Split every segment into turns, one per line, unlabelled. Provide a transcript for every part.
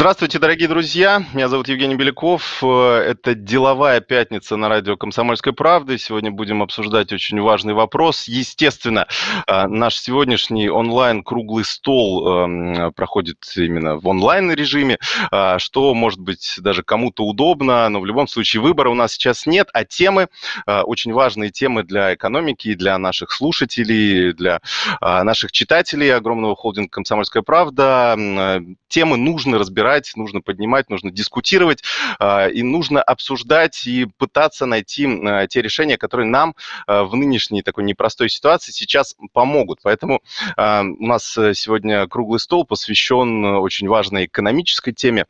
Здравствуйте, дорогие друзья. Меня зовут Евгений Беляков. Это «Деловая пятница» на радио «Комсомольской правды». Сегодня будем обсуждать очень важный вопрос. Естественно, а, наш сегодняшний онлайн-круглый стол эм, проходит именно в онлайн-режиме, а, что, может быть, даже кому-то удобно, но в любом случае выбора у нас сейчас нет, а темы, очень важные темы для экономики, для наших слушателей, для наших читателей огромного холдинга «Комсомольская правда». Темы нужно разбирать разбирать, нужно поднимать, нужно дискутировать, а, и нужно обсуждать и пытаться найти а, те решения, которые нам а, в нынешней такой непростой ситуации сейчас помогут. Поэтому у нас сегодня круглый стол посвящен очень важной экономической теме.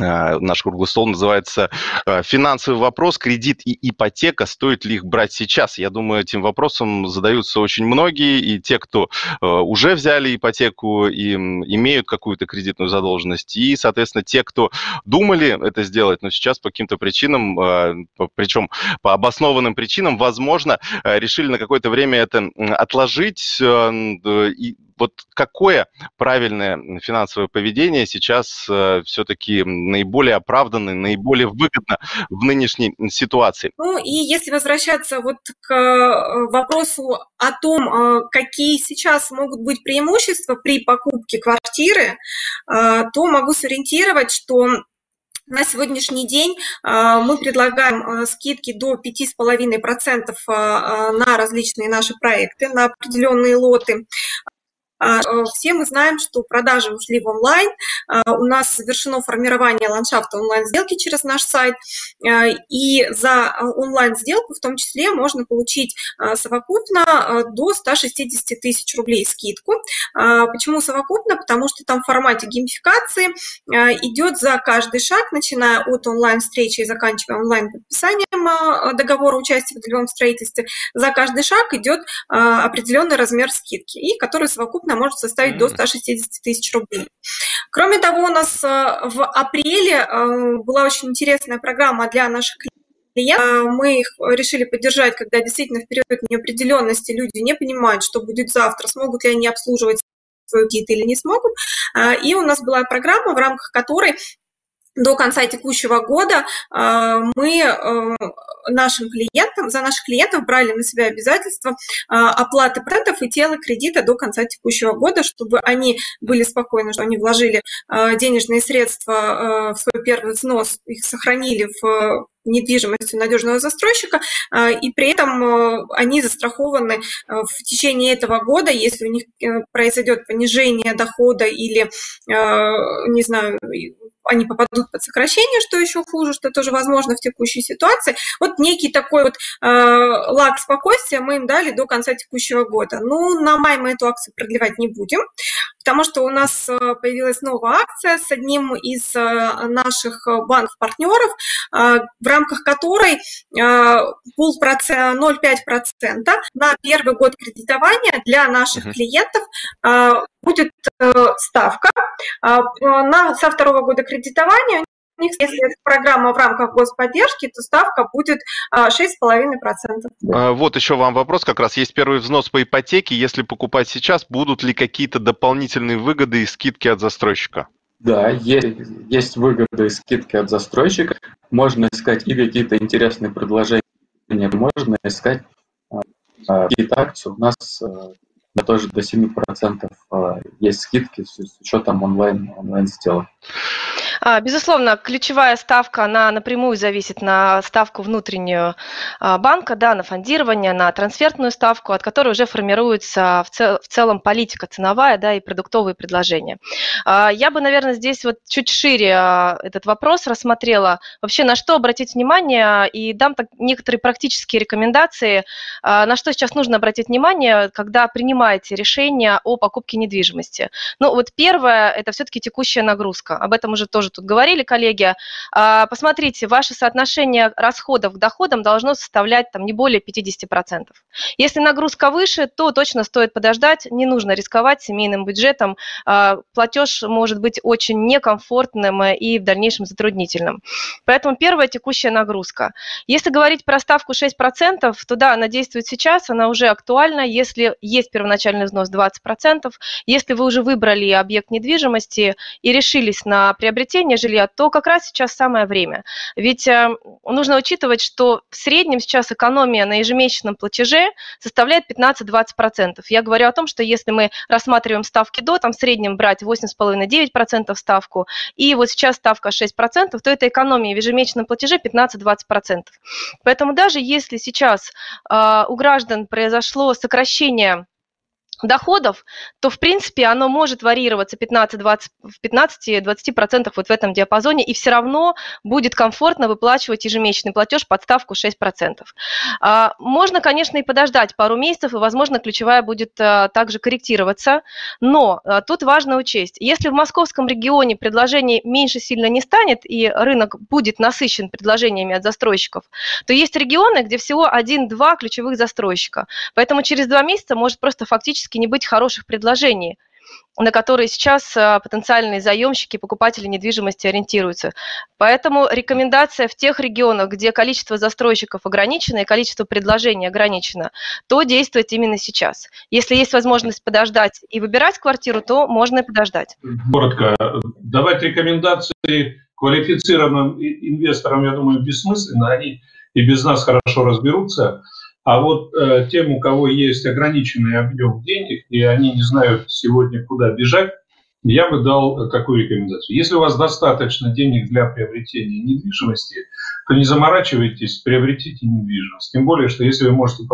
Э, наш круглый стол называется э, «Финансовый вопрос, кредит и ипотека. Стоит ли их брать сейчас?» Я думаю, этим вопросом задаются очень многие, и те, кто э, уже взяли ипотеку и имеют какую-то кредитную задолженность, и, соответственно, те, кто думали это сделать, но сейчас по каким-то причинам, причем по обоснованным причинам, возможно, решили на какое-то время это отложить, вот какое правильное финансовое поведение сейчас э, все-таки наиболее оправданно, наиболее выгодно в нынешней ситуации?
Ну и если возвращаться вот к э, вопросу о том, э, какие сейчас могут быть преимущества при покупке квартиры, то могу сориентировать, что на сегодняшний день мы предлагаем скидки до 5,5% на различные наши проекты, на определенные лоты. А, э, все мы знаем, что продажи ушли в онлайн. А, у нас совершено формирование ландшафта онлайн-сделки через наш сайт. А, и за онлайн-сделку в том числе можно получить совокупно до 160 тысяч рублей скидку. Почему совокупно? Потому что там в формате геймификации идет за каждый шаг, начиная от онлайн-встречи и заканчивая онлайн-подписанием договора участия в долевом строительстве. За каждый шаг идет определенный размер скидки, и который совокупно она может составить до 160 тысяч рублей. Кроме того, у нас э, в апреле э, была очень интересная программа для наших клиентов. Э, мы их решили поддержать, когда действительно в период неопределенности люди не понимают, что будет завтра, смогут ли они обслуживать свой кредит или не смогут. И у нас была программа, в рамках которой до конца текущего года а, мы э, нашим клиентам, за наших клиентов брали на себя обязательства а, оплаты процентов и тела кредита до конца текущего года, чтобы они были спокойны, что они вложили денежные средства в свой первый взнос, их сохранили в недвижимостью надежного застройщика, и при этом они застрахованы в течение этого года, если у них э, произойдет понижение дохода или, не знаю, они попадут под сокращение, что еще хуже, что тоже возможно в текущей ситуации. Вот некий такой вот э, лак спокойствия мы им дали до конца текущего года. Ну, на май мы эту акцию продлевать не будем, потому что у нас э, появилась новая акция с одним из э, наших банков-партнеров, э, в рамках которой пул 0,5% на первый год кредитования для наших клиентов будет ставка. На, со второго года кредитования у них, если это программа в рамках господдержки, то ставка будет 6,5%.
А, вот еще вам вопрос, как раз есть первый взнос по ипотеке. Если покупать сейчас, будут ли какие-то дополнительные выгоды и скидки от застройщика?
Да, есть, есть выгоды и скидки от застройщика. Можно искать и какие-то интересные предложения, можно искать а, а, какие-то акции. У нас тоже до 7% есть скидки с учетом онлайн, онлайн сделок.
А, безусловно, ключевая ставка, она напрямую зависит на ставку внутреннюю а, банка, да, на фондирование, на трансфертную ставку, от которой уже формируется в, цел, в целом политика ценовая да, и продуктовые предложения. А, я бы, наверное, здесь вот чуть шире этот вопрос рассмотрела. Вообще, на что обратить внимание и дам так некоторые практические рекомендации, на что сейчас нужно обратить внимание, когда принимаете решение о покупке недвижимости. Ну вот первое, это все-таки текущая нагрузка. Об этом уже тоже тут говорили коллеги, а, посмотрите, ваше соотношение расходов к доходам должно составлять там, не более 50%. Если нагрузка выше, то точно стоит подождать, не нужно рисковать семейным бюджетом, а, платеж может быть очень некомфортным и в дальнейшем затруднительным. Поэтому первая текущая нагрузка. Если говорить про ставку 6%, то да, она действует сейчас, она уже актуальна, если есть первоначальный взнос 20%, если вы уже выбрали объект недвижимости и решились на приобретение жилья, то как раз сейчас самое время. Ведь э, нужно учитывать, что в среднем сейчас экономия на ежемесячном платеже составляет 15-20%. Я говорю о том, что если мы рассматриваем ставки до, там в среднем брать 8,5-9% ставку, и вот сейчас ставка 6%, то это экономия в ежемесячном платеже 15-20%. Поэтому даже если сейчас э, у граждан произошло сокращение доходов, то, в принципе, оно может варьироваться 15-20, в 15-20% вот в этом диапазоне, и все равно будет комфортно выплачивать ежемесячный платеж под ставку 6%. А, можно, конечно, и подождать пару месяцев, и, возможно, ключевая будет а, также корректироваться, но а, тут важно учесть, если в московском регионе предложений меньше сильно не станет, и рынок будет насыщен предложениями от застройщиков, то есть регионы, где всего один-два ключевых застройщика. Поэтому через два месяца может просто фактически практически не быть хороших предложений, на которые сейчас а, потенциальные заемщики, покупатели недвижимости ориентируются. Поэтому рекомендация в тех регионах, где количество застройщиков ограничено и количество предложений ограничено, то действовать именно сейчас. Если есть возможность подождать и выбирать квартиру, то можно и подождать.
Коротко. Давать рекомендации квалифицированным инвесторам, я думаю, бессмысленно. Они и без нас хорошо разберутся. А вот э, тем, у кого есть ограниченный объем денег, и они не знают сегодня, куда бежать, я бы дал такую рекомендацию. Если у вас достаточно денег для приобретения недвижимости, то не заморачивайтесь, приобретите недвижимость. Тем более, что если вы можете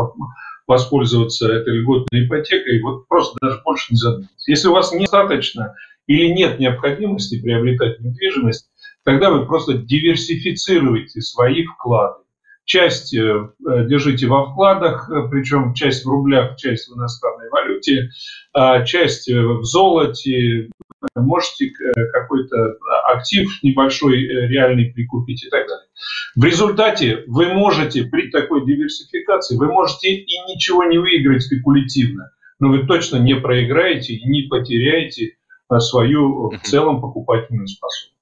воспользоваться этой льготной ипотекой, вот просто даже больше не задумайтесь. Если у вас недостаточно или нет необходимости приобретать недвижимость, тогда вы просто диверсифицируете свои вклады. Часть э, э, держите во вкладах, э, причем часть в рублях, часть в иностранной валюте, а часть в золоте, можете какой-то актив небольшой реальный прикупить и так далее. В результате вы можете при такой диверсификации, вы можете и ничего не выиграть спекулятивно, но вы точно не проиграете и не потеряете свою в целом покупательную способность.